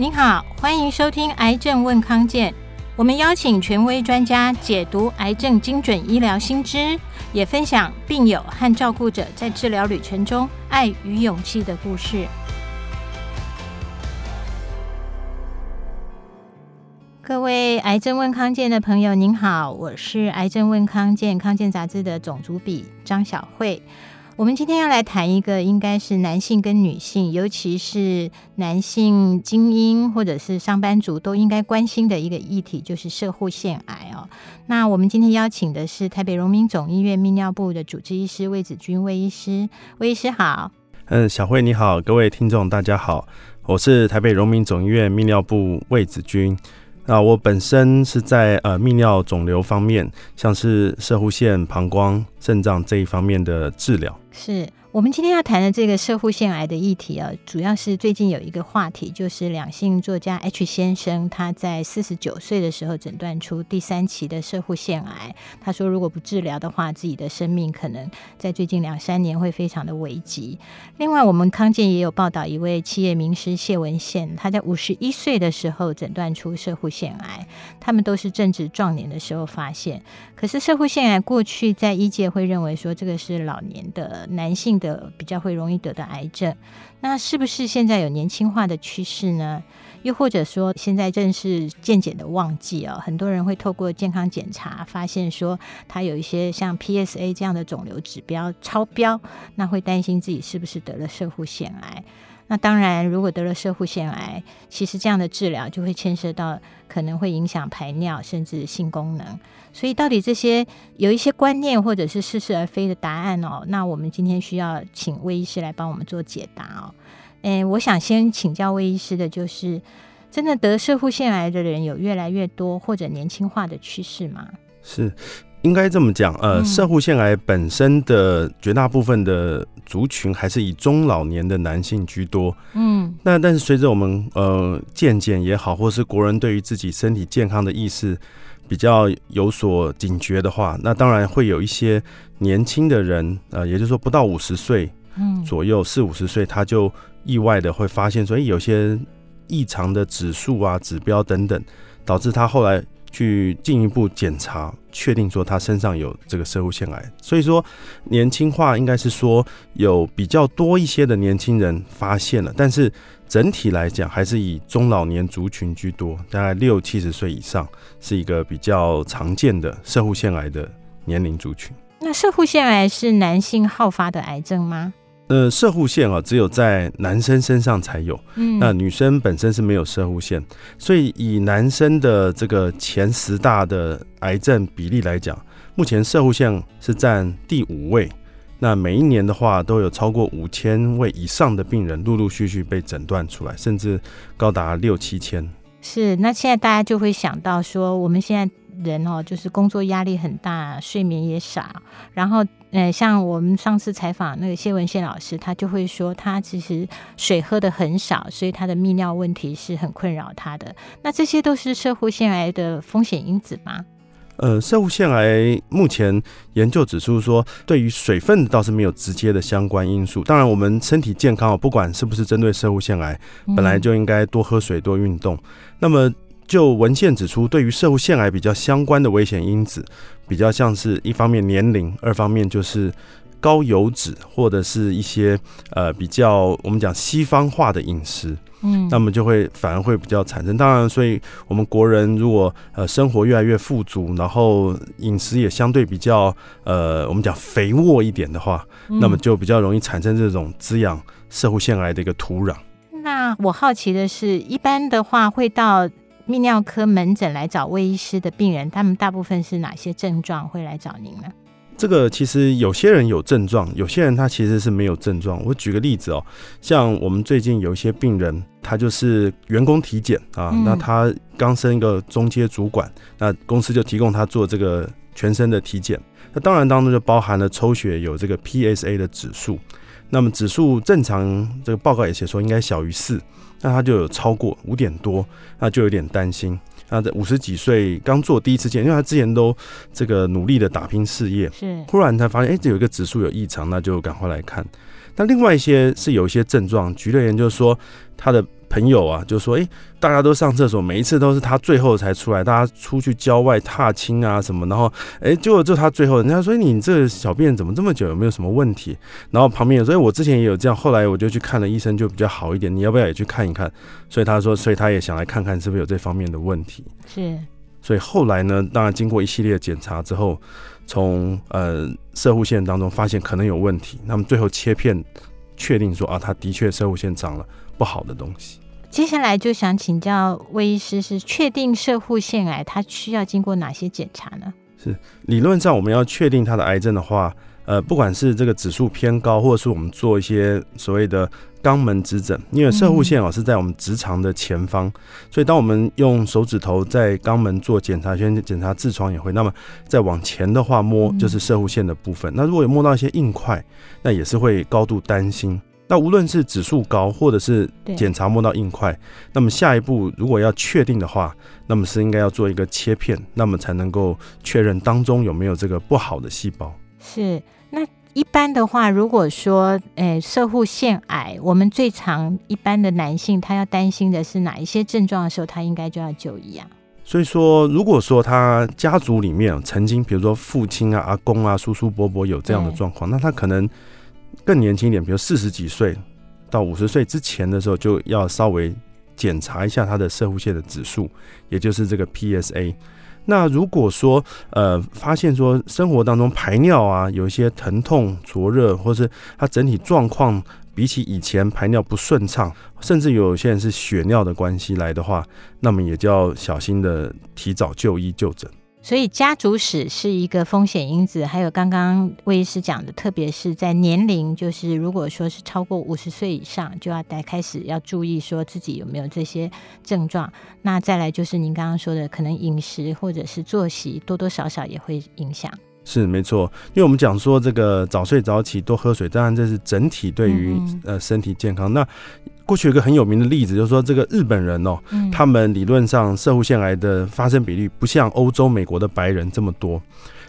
您好，欢迎收听《癌症问康健》，我们邀请权威专家解读癌症精准医疗新知，也分享病友和照顾者在治疗旅程中爱与勇气的故事。各位《癌症问康健》的朋友，您好，我是《癌症问康健》康健杂志的总主笔张晓慧。我们今天要来谈一个，应该是男性跟女性，尤其是男性精英或者是上班族都应该关心的一个议题，就是摄护腺癌哦。那我们今天邀请的是台北荣民总医院泌尿部的主治医师魏子君魏医师，魏医师好。嗯，小慧你好，各位听众大家好，我是台北荣民总医院泌尿部魏子君。那我本身是在呃泌尿肿瘤方面，像是射护腺、膀胱、肾脏这一方面的治疗。是。我们今天要谈的这个摄护腺癌的议题啊，主要是最近有一个话题，就是两性作家 H 先生他在四十九岁的时候诊断出第三期的摄护腺癌。他说，如果不治疗的话，自己的生命可能在最近两三年会非常的危急。另外，我们康健也有报道一位企业名师谢文宪，他在五十一岁的时候诊断出摄护腺癌。他们都是正值壮年的时候发现。可是摄护腺癌过去在医界会认为说，这个是老年的男性的比较会容易得的癌症，那是不是现在有年轻化的趋势呢？又或者说，现在正是健检的旺季啊，很多人会透过健康检查发现说他有一些像 PSA 这样的肿瘤指标超标，那会担心自己是不是得了摄护腺癌。那当然，如果得了射护腺癌，其实这样的治疗就会牵涉到可能会影响排尿甚至性功能。所以，到底这些有一些观念或者是似是而非的答案哦？那我们今天需要请魏医师来帮我们做解答哦。诶，我想先请教魏医师的就是，真的得射护腺癌的人有越来越多或者年轻化的趋势吗？是。应该这么讲，呃，摄护腺癌本身的绝大部分的族群还是以中老年的男性居多。嗯，那但是随着我们呃健检也好，或是国人对于自己身体健康的意识比较有所警觉的话，那当然会有一些年轻的人，呃，也就是说不到五十岁，嗯，左右四五十岁，他就意外的会发现说，哎，有些异常的指数啊、指标等等，导致他后来。去进一步检查，确定说他身上有这个摄护腺癌，所以说年轻化应该是说有比较多一些的年轻人发现了，但是整体来讲还是以中老年族群居多，大概六七十岁以上是一个比较常见的摄护腺癌的年龄族群。那摄护腺癌是男性好发的癌症吗？呃，射护线啊，只有在男生身上才有。嗯，那女生本身是没有射护线，所以以男生的这个前十大的癌症比例来讲，目前射护线是占第五位。那每一年的话，都有超过五千位以上的病人陆陆续续被诊断出来，甚至高达六七千。是，那现在大家就会想到说，我们现在。人哦，就是工作压力很大，睡眠也少。然后，呃，像我们上次采访那个谢文宪老师，他就会说，他其实水喝的很少，所以他的泌尿问题是很困扰他的。那这些都是射护腺癌的风险因子吗？呃，射护腺癌目前研究指出说，对于水分倒是没有直接的相关因素。当然，我们身体健康，不管是不是针对射护腺癌，本来就应该多喝水、多运动。那么。就文献指出，对于摄护腺癌比较相关的危险因子，比较像是一方面年龄，二方面就是高油脂或者是一些呃比较我们讲西方化的饮食，嗯，那么就会反而会比较产生。当然，所以我们国人如果呃生活越来越富足，然后饮食也相对比较呃我们讲肥沃一点的话，那么就比较容易产生这种滋养社会腺癌的一个土壤。那我好奇的是，一般的话会到。泌尿科门诊来找魏医师的病人，他们大部分是哪些症状会来找您呢？这个其实有些人有症状，有些人他其实是没有症状。我举个例子哦，像我们最近有一些病人，他就是员工体检啊，嗯、那他刚升一个中阶主管，那公司就提供他做这个全身的体检，那当然当中就包含了抽血有这个 PSA 的指数，那么指数正常，这个报告也写说应该小于四。那他就有超过五点多，那就有点担心。那在五十几岁刚做第一次见，因为他之前都这个努力的打拼事业，是忽然才发现哎，这有一个指数有异常，那就赶快来看。那另外一些是有一些症状，举例而言就是说他的朋友啊，就说：“哎、大家都上厕所，每一次都是他最后才出来。大家出去郊外踏青啊什么，然后哎、欸，结果就他最后，人家说你这小便怎么这么久，有没有什么问题？然后旁边有，所以我之前也有这样，后来我就去看了医生，就比较好一点。你要不要也去看一看？所以他说，所以他也想来看看是不是有这方面的问题。是，所以后来呢，当然经过一系列检查之后，从呃射护腺当中发现可能有问题，那么最后切片确定说啊，他的确射护腺长了不好的东西。接下来就想请教魏医师，是确定射护腺癌，它需要经过哪些检查呢？是理论上我们要确定它的癌症的话，呃，不管是这个指数偏高，或者是我们做一些所谓的肛门指诊，因为射护腺啊是在我们直肠的前方，嗯、所以当我们用手指头在肛门做检查，先检查痔疮也会，那么再往前的话摸就是射护腺的部分。嗯、那如果有摸到一些硬块，那也是会高度担心。那无论是指数高，或者是检查摸到硬块，那么下一步如果要确定的话，那么是应该要做一个切片，那么才能够确认当中有没有这个不好的细胞。是，那一般的话，如果说，诶，射护腺癌，我们最常一般的男性他要担心的是哪一些症状的时候，他应该就要就医啊？所以说，如果说他家族里面曾经，比如说父亲啊、阿公啊、叔叔伯伯有这样的状况，那他可能。更年轻一点，比如四十几岁到五十岁之前的时候，就要稍微检查一下他的射护腺的指数，也就是这个 PSA。那如果说呃发现说生活当中排尿啊有一些疼痛、灼热，或是他整体状况比起以前排尿不顺畅，甚至有些人是血尿的关系来的话，那么也就要小心的提早就医就诊。所以家族史是一个风险因子，还有刚刚魏医师讲的，特别是在年龄，就是如果说是超过五十岁以上，就要得开始要注意说自己有没有这些症状。那再来就是您刚刚说的，可能饮食或者是作息多多少少也会影响。是没错，因为我们讲说这个早睡早起多喝水，当然这是整体对于呃身体健康。嗯、那过去有一个很有名的例子，就是说这个日本人哦，嗯、他们理论上社会腺癌的发生比率不像欧洲、美国的白人这么多。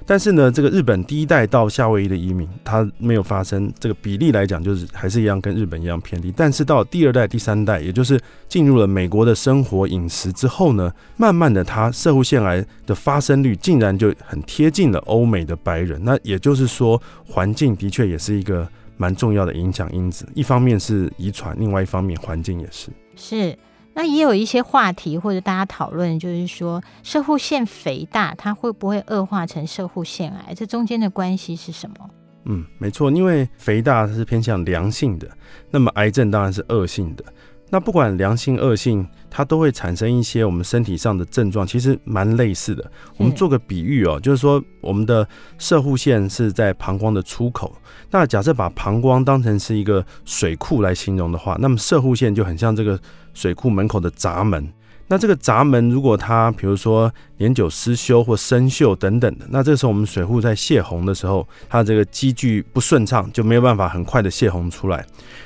但是呢，这个日本第一代到夏威夷的移民，他没有发生这个比例来讲，就是还是一样跟日本一样偏低。但是到第二代、第三代，也就是进入了美国的生活饮食之后呢，慢慢的，他社会腺癌的发生率竟然就很贴近了欧美的白人。那也就是说，环境的确也是一个蛮重要的影响因子。一方面是遗传，另外一方面环境也是。是。那也有一些话题或者大家讨论，就是说射护腺肥大，它会不会恶化成射护腺癌？这中间的关系是什么？嗯，没错，因为肥大它是偏向良性的，那么癌症当然是恶性的。那不管良性恶性，它都会产生一些我们身体上的症状，其实蛮类似的。我们做个比喻哦，就是说我们的射护线是在膀胱的出口。那假设把膀胱当成是一个水库来形容的话，那么射护线就很像这个水库门口的闸门。那这个闸门如果它比如说年久失修或生锈等等的，那这时候我们水户在泄洪的时候，它这个积聚不顺畅，就没有办法很快的泄洪出来。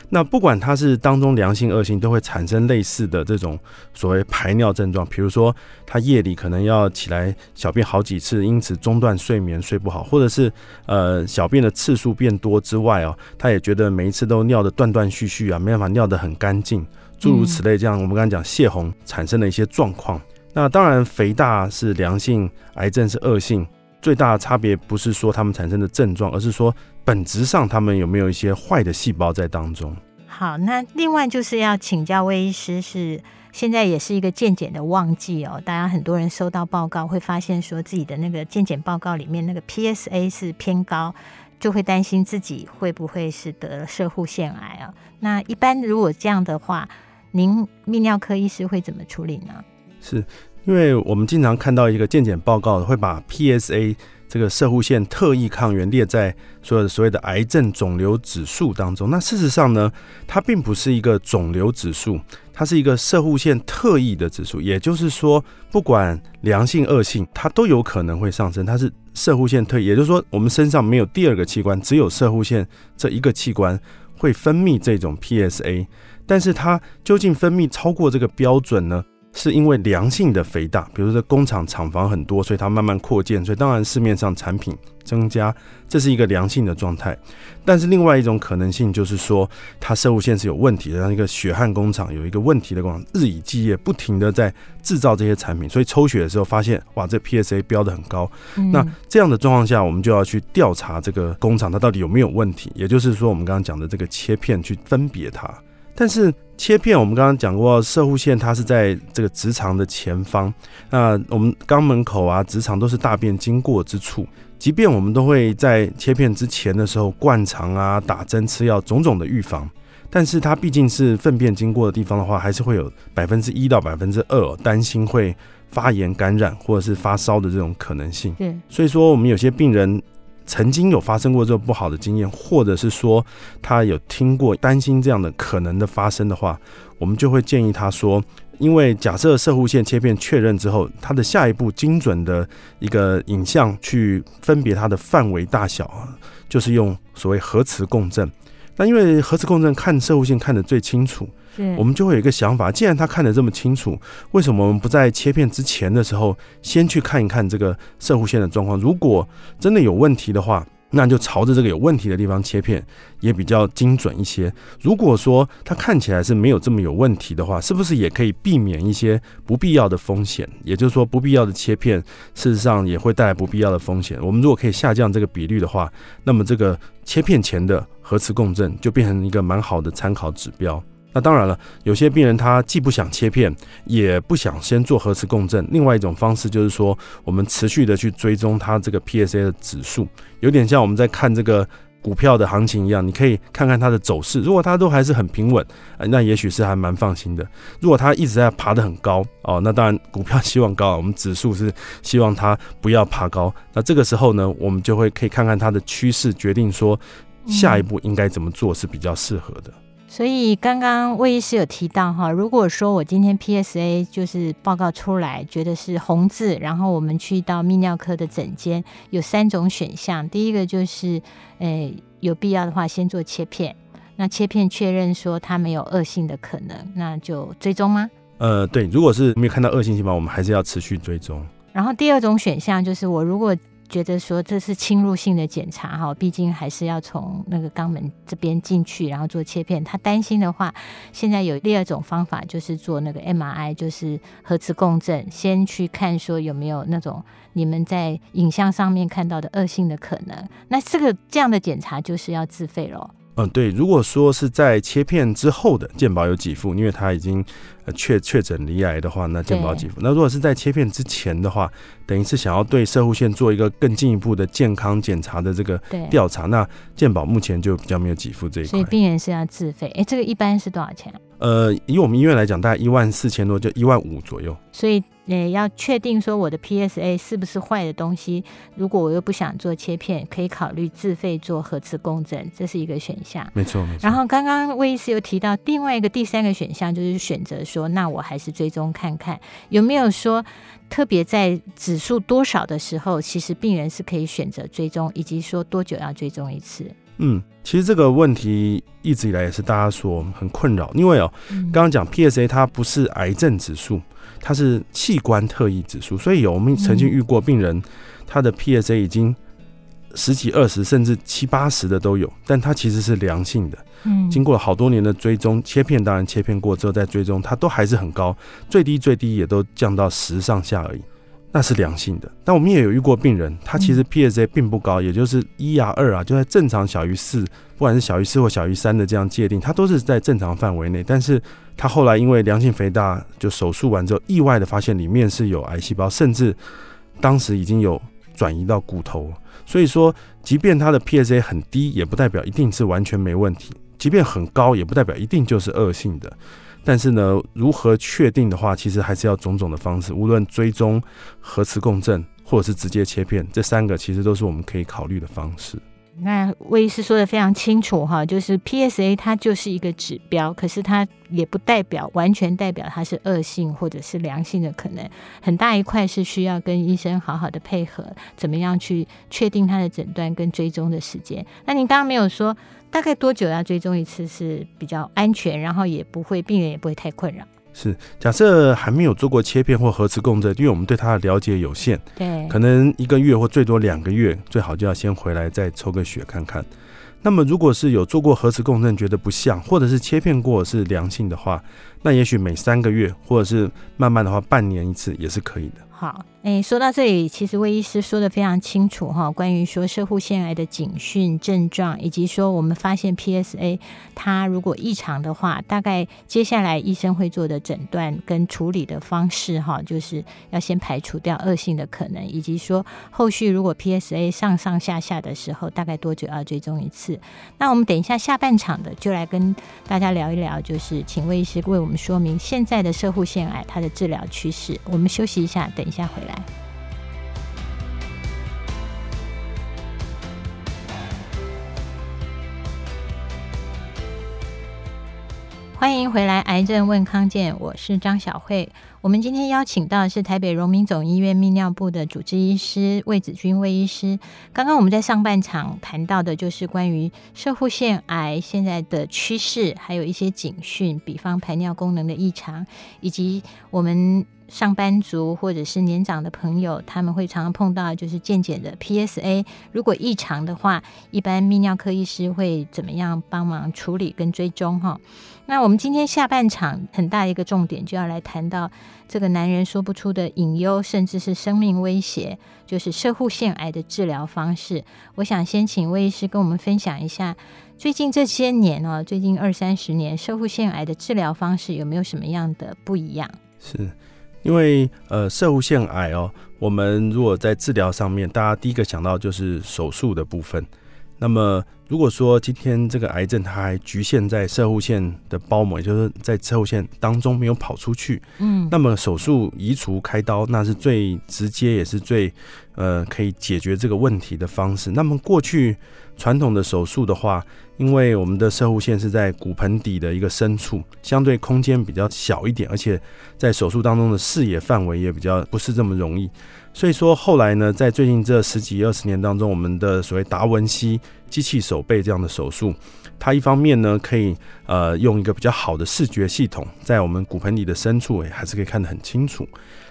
那不管它是当中良性恶性，都会产生类似的这种所谓排尿症状。比如说，他夜里可能要起来小便好几次，因此中断睡眠，睡不好，或者是呃小便的次数变多之外哦，他也觉得每一次都尿的断断续续啊，没办法尿得很干净，诸如此类。这样我们刚才讲泄洪产生的一些状况。那当然，肥大是良性，癌症是恶性。最大的差别不是说他们产生的症状，而是说本质上他们有没有一些坏的细胞在当中。好，那另外就是要请教魏医师，是现在也是一个健检的旺季哦，大家很多人收到报告会发现说自己的那个健检报告里面那个 PSA 是偏高，就会担心自己会不会是得了射护腺癌啊？那一般如果这样的话，您泌尿科医师会怎么处理呢？是。因为我们经常看到一个健检报告，会把 PSA 这个射护腺特异抗原列在所有的所谓的癌症肿瘤指数当中。那事实上呢，它并不是一个肿瘤指数，它是一个射护腺特异的指数。也就是说，不管良性恶性，它都有可能会上升。它是射护腺特异，也就是说，我们身上没有第二个器官，只有射护腺这一个器官会分泌这种 PSA。但是它究竟分泌超过这个标准呢？是因为良性的肥大，比如说工厂厂房很多，所以它慢慢扩建，所以当然市面上产品增加，这是一个良性的状态。但是另外一种可能性就是说，它摄护腺是有问题的，像一个血汗工厂有一个问题的工厂，日以继夜不停的在制造这些产品，所以抽血的时候发现，哇，这 PSA 标的很高。嗯、那这样的状况下，我们就要去调查这个工厂它到底有没有问题，也就是说，我们刚刚讲的这个切片去分别它。但是切片，我们刚刚讲过，射护线它是在这个直肠的前方。那我们肛门口啊、直肠都是大便经过之处。即便我们都会在切片之前的时候灌肠啊、打针、吃药，种种的预防。但是它毕竟是粪便经过的地方的话，还是会有百分之一到百分之二担心会发炎感染或者是发烧的这种可能性。对，所以说我们有些病人。曾经有发生过这种不好的经验，或者是说他有听过担心这样的可能的发生的话，我们就会建议他说，因为假设射护线切片确认之后，他的下一步精准的一个影像去分别它的范围大小啊，就是用所谓核磁共振。那因为核磁共振看射护线看得最清楚。我们就会有一个想法，既然他看得这么清楚，为什么我们不在切片之前的时候先去看一看这个射护线的状况？如果真的有问题的话，那就朝着这个有问题的地方切片，也比较精准一些。如果说它看起来是没有这么有问题的话，是不是也可以避免一些不必要的风险？也就是说，不必要的切片，事实上也会带来不必要的风险。我们如果可以下降这个比率的话，那么这个切片前的核磁共振就变成一个蛮好的参考指标。那当然了，有些病人他既不想切片，也不想先做核磁共振。另外一种方式就是说，我们持续的去追踪他这个 PSA 的指数，有点像我们在看这个股票的行情一样，你可以看看它的走势。如果它都还是很平稳，那也许是还蛮放心的。如果它一直在爬得很高哦，那当然股票希望高，我们指数是希望它不要爬高。那这个时候呢，我们就会可以看看它的趋势，决定说下一步应该怎么做是比较适合的。所以刚刚魏医师有提到哈，如果说我今天 PSA 就是报告出来，觉得是红字，然后我们去到泌尿科的诊间，有三种选项。第一个就是，诶、欸，有必要的话先做切片，那切片确认说它没有恶性的可能，那就追踪吗？呃，对，如果是没有看到恶性细胞，我们还是要持续追踪。然后第二种选项就是我如果。觉得说这是侵入性的检查哈，毕竟还是要从那个肛门这边进去，然后做切片。他担心的话，现在有第二种方法，就是做那个 MRI，就是核磁共振，先去看说有没有那种你们在影像上面看到的恶性的可能。那这个这样的检查就是要自费喽。嗯，对，如果说是在切片之后的健保有给付，因为他已经呃确确诊罹癌的话，那健保给付。那如果是在切片之前的话，等于是想要对射护线做一个更进一步的健康检查的这个调查，那健保目前就比较没有给付这一块。所以病人是要自费。哎，这个一般是多少钱？呃，以我们医院来讲，大概一万四千多，就一万五左右。所以。呃，要确定说我的 PSA 是不是坏的东西，如果我又不想做切片，可以考虑自费做核磁共振，这是一个选项。没错，没错。然后刚刚魏医师又提到另外一个第三个选项，就是选择说，那我还是追踪看看有没有说特别在指数多少的时候，其实病人是可以选择追踪，以及说多久要追踪一次。嗯，其实这个问题一直以来也是大家所很困扰，因为哦，刚刚讲 PSA 它不是癌症指数。它是器官特异指数，所以有我们曾经遇过病人，他的 PSA 已经十几、二十甚至七八十的都有，但它其实是良性的。嗯，经过了好多年的追踪，切片当然切片过之后再追踪，它都还是很高，最低最低也都降到十上下而已。那是良性的，但我们也有遇过病人，他其实 PSA 并不高，也就是一啊二啊，就在正常小于四，不管是小于四或小于三的这样界定，他都是在正常范围内。但是他后来因为良性肥大，就手术完之后，意外的发现里面是有癌细胞，甚至当时已经有转移到骨头。所以说，即便他的 PSA 很低，也不代表一定是完全没问题；即便很高，也不代表一定就是恶性的。但是呢，如何确定的话，其实还是要种种的方式，无论追踪、核磁共振，或者是直接切片，这三个其实都是我们可以考虑的方式。那魏医师说的非常清楚哈，就是 PSA 它就是一个指标，可是它也不代表完全代表它是恶性或者是良性的可能，很大一块是需要跟医生好好的配合，怎么样去确定它的诊断跟追踪的时间。那您刚刚没有说。大概多久要追踪一次是比较安全，然后也不会病人也不会太困扰。是，假设还没有做过切片或核磁共振，因为我们对它的了解有限，对，可能一个月或最多两个月，最好就要先回来再抽个血看看。那么，如果是有做过核磁共振觉得不像，或者是切片过是良性的话，那也许每三个月，或者是慢慢的话半年一次也是可以的。好，诶，说到这里，其实魏医师说的非常清楚哈，关于说射护腺癌的警讯症状，以及说我们发现 PSA 它如果异常的话，大概接下来医生会做的诊断跟处理的方式哈，就是要先排除掉恶性的可能，以及说后续如果 PSA 上上下下的时候，大概多久要追踪一次？那我们等一下下半场的就来跟大家聊一聊，就是请魏医师为我们说明现在的射护腺癌它的治疗趋势。我们休息一下，等一。下回来，欢迎回来，癌症问康健，我是张晓慧。我们今天邀请到的是台北荣民总医院泌尿部的主治医师魏子君魏医师。刚刚我们在上半场谈到的就是关于摄护腺癌现在的趋势，还有一些警讯，比方排尿功能的异常，以及我们。上班族或者是年长的朋友，他们会常常碰到就是健检的 PSA，如果异常的话，一般泌尿科医师会怎么样帮忙处理跟追踪哈？那我们今天下半场很大一个重点就要来谈到这个男人说不出的隐忧，甚至是生命威胁，就是射护腺癌的治疗方式。我想先请魏医师跟我们分享一下，最近这些年哦，最近二三十年射护腺癌的治疗方式有没有什么样的不一样？是。因为呃，摄护腺癌哦，我们如果在治疗上面，大家第一个想到就是手术的部分。那么如果说今天这个癌症它还局限在射护腺的包膜，也就是在射护腺当中没有跑出去，嗯，那么手术移除开刀，那是最直接也是最呃可以解决这个问题的方式。那么过去传统的手术的话，因为我们的射护线是在骨盆底的一个深处，相对空间比较小一点，而且在手术当中的视野范围也比较不是这么容易。所以说后来呢，在最近这十几二十年当中，我们的所谓达文西机器手背这样的手术，它一方面呢可以呃用一个比较好的视觉系统，在我们骨盆底的深处还是可以看得很清楚。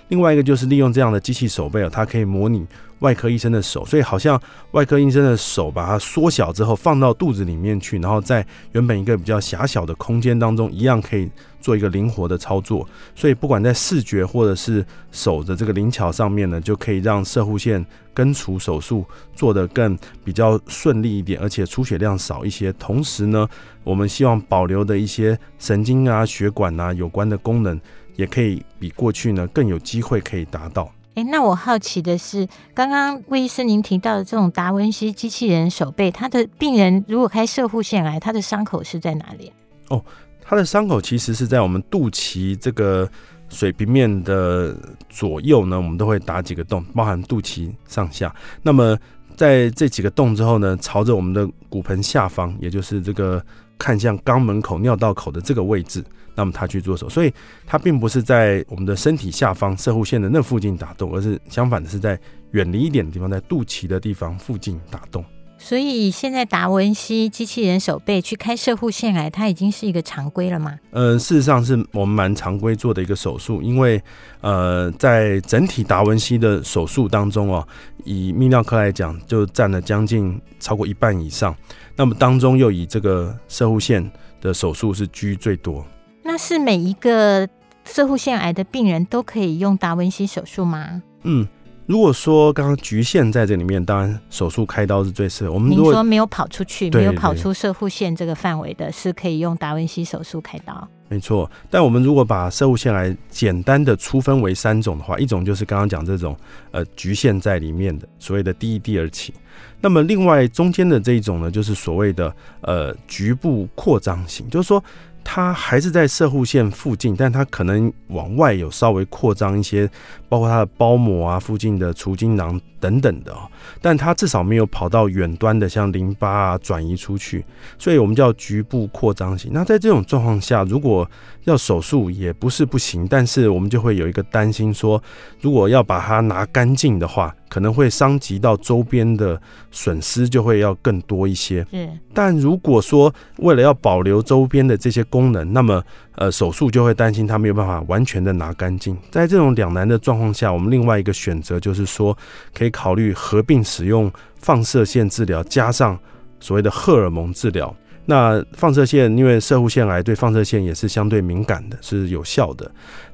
另外一个就是利用这样的机器手背，它可以模拟外科医生的手，所以好像外科医生的手把它缩小之后放到肚子里面去，然后在原本一个比较狭小的空间当中，一样可以做一个灵活的操作。所以不管在视觉或者是手的这个灵巧上面呢，就可以让射护线根除手术做得更比较顺利一点，而且出血量少一些。同时呢，我们希望保留的一些神经啊、血管啊有关的功能。也可以比过去呢更有机会可以达到。哎，那我好奇的是，刚刚魏医生您提到的这种达文西机器人手背，他的病人如果开射护腺癌，他的伤口是在哪里？哦，他的伤口其实是在我们肚脐这个水平面的左右呢，我们都会打几个洞，包含肚脐上下。那么在这几个洞之后呢，朝着我们的骨盆下方，也就是这个看向肛门口、尿道口的这个位置。那么他去做手，所以他并不是在我们的身体下方射护线的那附近打洞，而是相反的是在远离一点的地方，在肚脐的地方附近打洞。所以现在达文西机器人手背去开射护腺癌，它已经是一个常规了吗？呃，事实上是我们蛮常规做的一个手术，因为呃，在整体达文西的手术当中哦，以泌尿科来讲，就占了将近超过一半以上。那么当中又以这个射护腺的手术是居最多。那是每一个射护腺癌的病人都可以用达文西手术吗？嗯，如果说刚刚局限在这里面，当然手术开刀是最适合。我们您说没有跑出去，没有跑出射护线这个范围的，是可以用达文西手术开刀。没错，但我们如果把射护线来简单的粗分为三种的话，一种就是刚刚讲这种呃局限在里面的所谓的第一、第二期。那么另外中间的这一种呢，就是所谓的呃局部扩张型，就是说。它还是在射护线附近，但它可能往外有稍微扩张一些，包括它的包膜啊、附近的除精囊等等的哦。但它至少没有跑到远端的，像淋巴啊转移出去，所以我们叫局部扩张型。那在这种状况下，如果要手术也不是不行，但是我们就会有一个担心说，如果要把它拿干净的话，可能会伤及到周边的损失，就会要更多一些。嗯，但如果说为了要保留周边的这些功能，那么呃手术就会担心他没有办法完全的拿干净。在这种两难的状况下，我们另外一个选择就是说，可以考虑合并使用放射线治疗加上所谓的荷尔蒙治疗。那放射线因为射护腺癌对放射线也是相对敏感的，是有效的。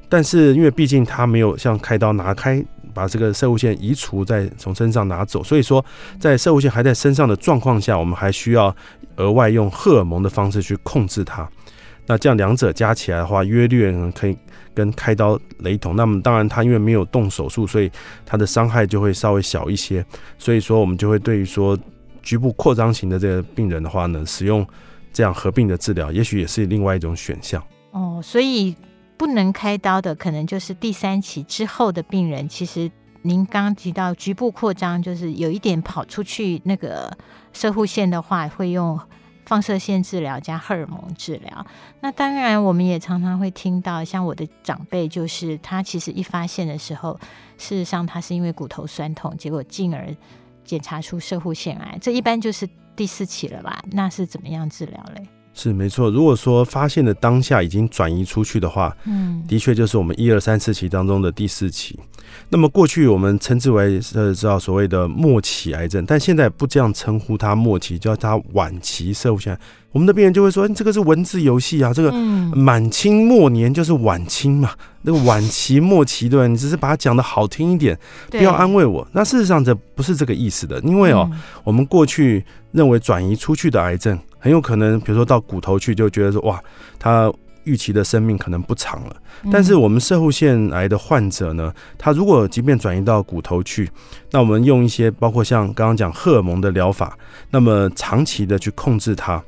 但是因为毕竟它没有像开刀拿开把这个射护腺移除再从身上拿走，所以说在射护腺还在身上的状况下，我们还需要额外用荷尔蒙的方式去控制它。那这样两者加起来的话，约略可以跟开刀雷同。那么当然他因为没有动手术，所以他的伤害就会稍微小一些。所以说我们就会对于说局部扩张型的这个病人的话呢，使用这样合并的治疗，也许也是另外一种选项。哦，所以。不能开刀的，可能就是第三期之后的病人。其实您刚提到局部扩张，就是有一点跑出去那个射护线的话，会用放射线治疗加荷尔蒙治疗。那当然，我们也常常会听到，像我的长辈，就是他其实一发现的时候，事实上他是因为骨头酸痛，结果进而检查出射护腺癌，这一般就是第四期了吧？那是怎么样治疗嘞？是没错，如果说发现的当下已经转移出去的话，嗯，的确就是我们一二三四期当中的第四期。那么过去我们称之为呃，知道所谓的末期癌症，但现在不这样称呼它末期，叫它晚期摄护腺癌。我们的病人就会说，这个是文字游戏啊，这个满清末年就是晚清嘛，那个晚期末期对吧？你只是把它讲的好听一点，不要安慰我。那事实上这不是这个意思的，因为哦，我们过去认为转移出去的癌症。很有可能，比如说到骨头去，就觉得说哇，他预期的生命可能不长了。但是我们射护腺癌的患者呢，他如果即便转移到骨头去，那我们用一些包括像刚刚讲荷尔蒙的疗法，那么长期的去控制它，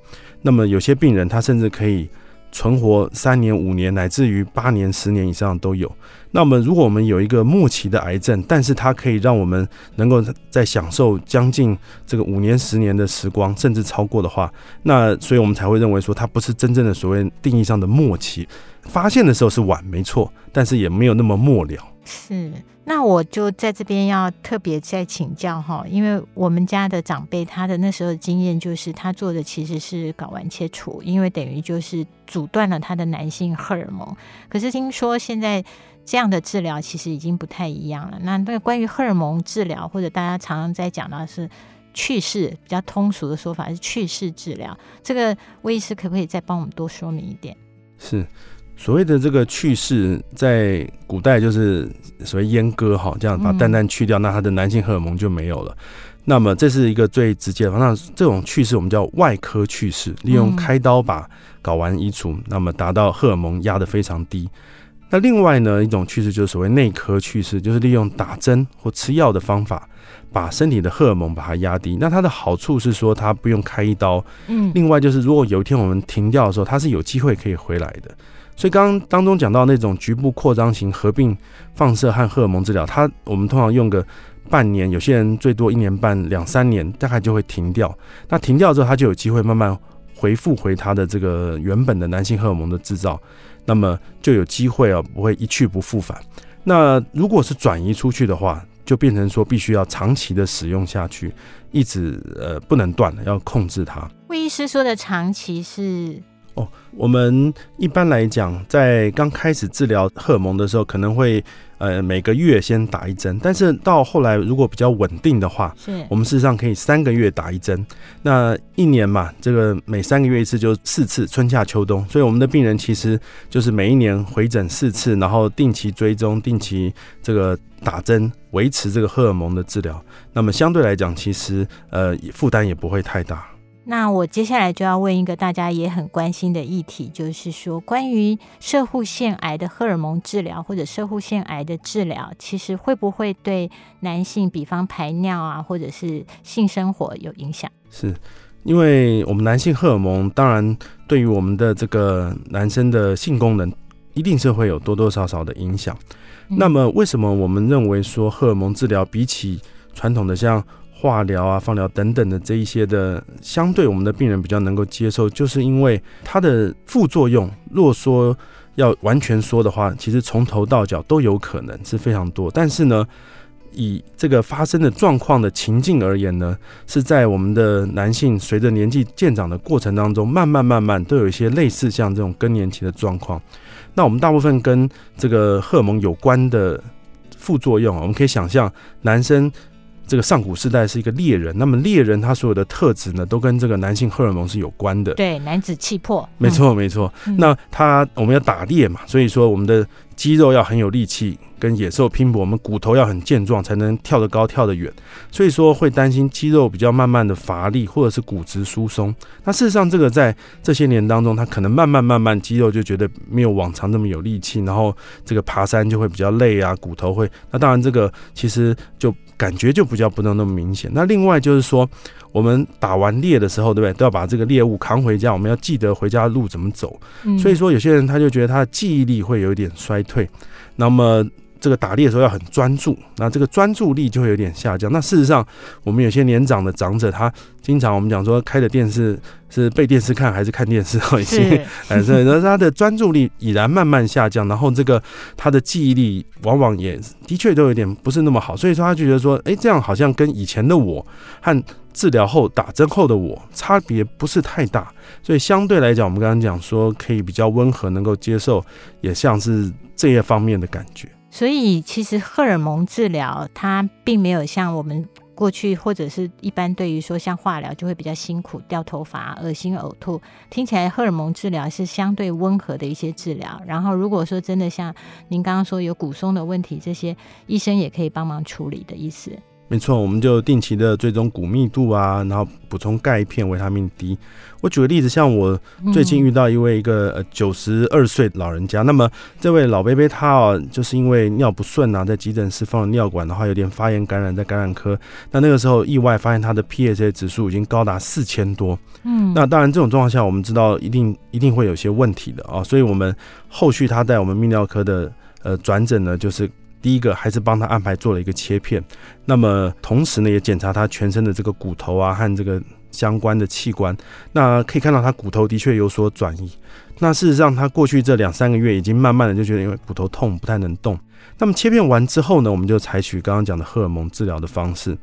那么有些病人他甚至可以。存活三年、五年，乃至于八年、十年以上都有。那么，如果我们有一个末期的癌症，但是它可以让我们能够在享受将近这个五年、十年的时光，甚至超过的话，那所以我们才会认为说它不是真正的所谓定义上的末期。发现的时候是晚，没错，但是也没有那么末了。是。那我就在这边要特别再请教哈，因为我们家的长辈他的那时候的经验就是他做的其实是睾丸切除，因为等于就是阻断了他的男性荷尔蒙。可是听说现在这样的治疗其实已经不太一样了。那那关于荷尔蒙治疗，或者大家常常在讲到是去势，比较通俗的说法是去势治疗，这个魏医师可不可以再帮我们多说明一点？是。所谓的这个去世，在古代就是所谓阉割哈，这样把蛋蛋去掉，那他的男性荷尔蒙就没有了。那么这是一个最直接的。那这种去世我们叫外科去世，利用开刀把睾丸移除，那么达到荷尔蒙压得非常低。那另外呢，一种去势就是所谓内科去世，就是利用打针或吃药的方法，把身体的荷尔蒙把它压低。那它的好处是说它不用开一刀。嗯。另外就是如果有一天我们停掉的时候，它是有机会可以回来的。所以刚刚当中讲到那种局部扩张型合并放射和荷尔蒙治疗，它我们通常用个半年，有些人最多一年半两三年，大概就会停掉。那停掉之后，它就有机会慢慢恢复回它的这个原本的男性荷尔蒙的制造，那么就有机会啊，不会一去不复返。那如果是转移出去的话，就变成说必须要长期的使用下去，一直呃不能断了，要控制它。魏医师说的长期是。哦，我们一般来讲，在刚开始治疗荷尔蒙的时候，可能会呃每个月先打一针，但是到后来如果比较稳定的话，是我们事实上可以三个月打一针。那一年嘛，这个每三个月一次就四次，春夏秋冬。所以我们的病人其实就是每一年回诊四次，然后定期追踪，定期这个打针，维持这个荷尔蒙的治疗。那么相对来讲，其实呃负担也不会太大。那我接下来就要问一个大家也很关心的议题，就是说关于射护腺癌的荷尔蒙治疗或者射护腺癌的治疗，其实会不会对男性，比方排尿啊，或者是性生活有影响？是因为我们男性荷尔蒙，当然对于我们的这个男生的性功能，一定是会有多多少少的影响。嗯。那么为什么我们认为说荷尔蒙治疗比起传统的像化疗啊、放疗等等的这一些的，相对我们的病人比较能够接受，就是因为它的副作用，若说要完全说的话，其实从头到脚都有可能是非常多。但是呢，以这个发生的状况的情境而言呢，是在我们的男性随着年纪渐长的过程当中，慢慢慢慢都有一些类似像这种更年期的状况。那我们大部分跟这个荷尔蒙有关的副作用，我们可以想象，男生这个上古时代是一个猎人，那么猎人他所有的特质呢，都跟这个男性荷尔蒙是有关的。对，男子气魄。没错，没错。那他我们要打猎嘛，所以说我们的。肌肉要很有力气，跟野兽拼搏，我们骨头要很健壮，才能跳得高、跳得远。所以说会担心肌肉比较慢慢的乏力，或者是骨质疏松。那事实上，这个在这些年当中，他可能慢慢慢慢肌肉就觉得没有往常那么有力气，然后这个爬山就会比较累啊，骨头会。那当然这个其实就感觉就比较不能那么明显。那另外就是说。我们打完猎的时候，对不对？都要把这个猎物扛回家。我们要记得回家的路怎么走。所以说，有些人他就觉得他的记忆力会有一点衰退。那么。这个打猎的时候要很专注，那这个专注力就会有点下降。那事实上，我们有些年长的长者，他经常我们讲说开的电视是被电视看还是看电视？已经，哎，所以他的专注力已然慢慢下降，然后这个他的记忆力往往也的确都有点不是那么好。所以说他就觉得说，哎，这样好像跟以前的我和治疗后打针后的我差别不是太大。所以相对来讲，我们刚刚讲说可以比较温和，能够接受，也像是这些方面的感觉。所以，其实荷尔蒙治疗它并没有像我们过去或者是一般对于说像化疗就会比较辛苦、掉头发、恶心、呕吐。听起来荷尔蒙治疗是相对温和的一些治疗。然后，如果说真的像您刚刚说有骨松的问题，这些医生也可以帮忙处理的意思。没错，我们就定期的追踪骨密度啊，然后补充钙片、维他命 D。我举个例子，像我最近遇到一位一个呃九十二岁老人家，那么这位老伯伯他哦，就是因为尿不顺啊，在急诊室放了尿管的话，有点发炎感染，在感染科。那那个时候意外发现他的 PSA 指数已经高达四千多。嗯，那当然这种状况下，我们知道一定一定会有些问题的啊，所以我们后续他在我们泌尿科的呃转诊呢，就是。第一个还是帮他安排做了一个切片，那么同时呢也检查他全身的这个骨头啊和这个相关的器官，那可以看到他骨头的确有所转移。那事实上他过去这两三个月已经慢慢的就觉得因为骨头痛不太能动。那么切片完之后呢，我们就采取刚刚讲的荷尔蒙治疗的方式。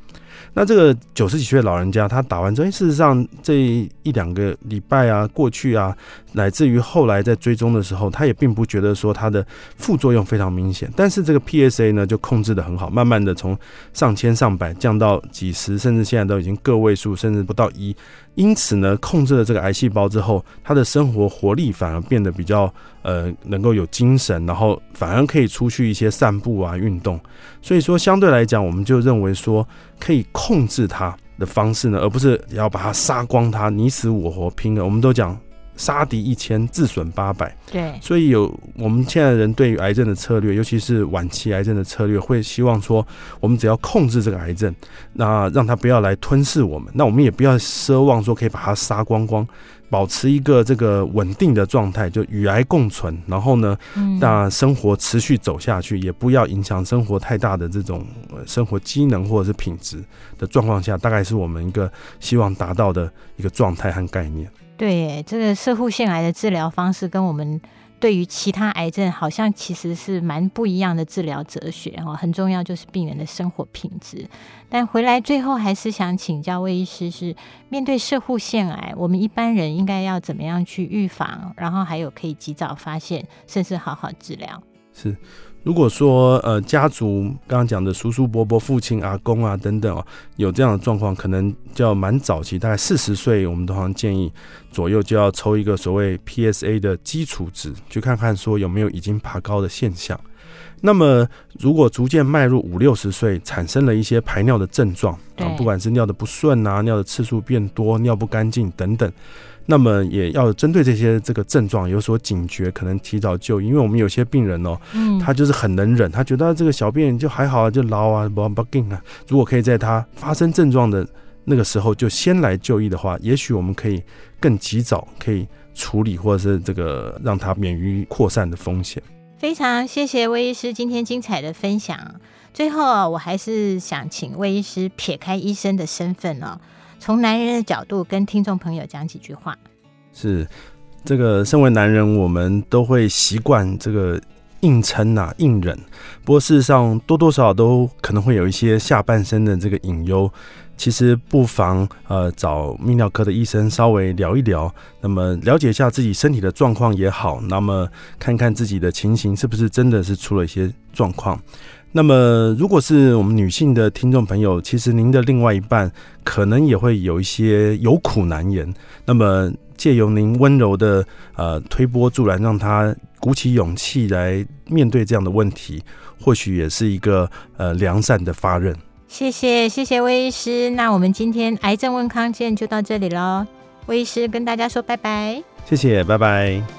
那这个九十几岁老人家，他打完之后，事实上这一两个礼拜啊，过去啊，乃至于后来在追踪的时候，他也并不觉得说他的副作用非常明显。但是这个 PSA 呢，就控制得很好，慢慢的从上千上百降到几十，甚至现在都已经个位数，甚至不到一。因此呢，控制了这个癌细胞之后，他的生活活力反而变得比较呃，能够有精神，然后反而可以出去一些散步啊，运动。所以说，相对来讲，我们就认为说，可以控制它的方式呢，而不是要把它杀光它，你死我活拼了。我们都讲。杀敌一千，自损八百。对，所以有我们现在的人对于癌症的策略，尤其是晚期癌症的策略，会希望说，我们只要控制这个癌症，那让它不要来吞噬我们，那我们也不要奢望说可以把它杀光光，保持一个这个稳定的状态，就与癌共存。然后呢，那生活持续走下去，也不要影响生活太大的这种生活机能或者是品质的状况下，大概是我们一个希望达到的一个状态和概念。对，这个射护腺癌的治疗方式跟我们对于其他癌症好像其实是蛮不一样的治疗哲学哦。很重要就是病人的生活品质。但回来最后还是想请教魏医师，是面对摄护腺癌，我们一般人应该要怎么样去预防，然后还有可以及早发现，甚至好好治疗？是。如果说呃家族刚刚讲的叔叔伯伯、父亲、阿公啊等等哦，有这样的状况，可能就要蛮早期，大概四十岁，我们通常建议左右就要抽一个所谓 PSA 的基础值，去看看说有没有已经爬高的现象。那么如果逐渐迈入五六十岁，产生了一些排尿的症状啊，不管是尿的不顺啊，尿的次数变多，尿不干净等等。那么也要针对这些这个症状有所警觉，可能提早就医。因为我们有些病人哦，嗯，他就是很能忍，他觉得这个小便就还好啊，就捞啊，不不紧啊。如果可以在他发生症状的那个时候就先来就医的话，也许我们可以更及早可以处理，或者是这个让他免于扩散的风险。非常谢谢魏医师今天精彩的分享。最后啊，我还是想请魏医师撇开医生的身份哦。从男人的角度跟听众朋友讲几句话。是，这个身为男人，我们都会习惯这个硬撑、啊，硬忍。不过事实上，多多少少都可能会有一些下半身的这个隐忧。其实不妨呃找泌尿科的医生稍微聊一聊，那么了解一下自己身体的状况也好，那么看看自己的情形是不是真的是出了一些状况。那么如果是我们女性的听众朋友，其实您的另外一半可能也会有一些有苦难言，那么借由您温柔的呃推波助澜，让他鼓起勇气来面对这样的问题，或许也是一个呃良善的发任。谢谢谢谢魏医师，那我们今天癌症问康健就到这里喽。魏医师跟大家说拜拜，谢谢，拜拜。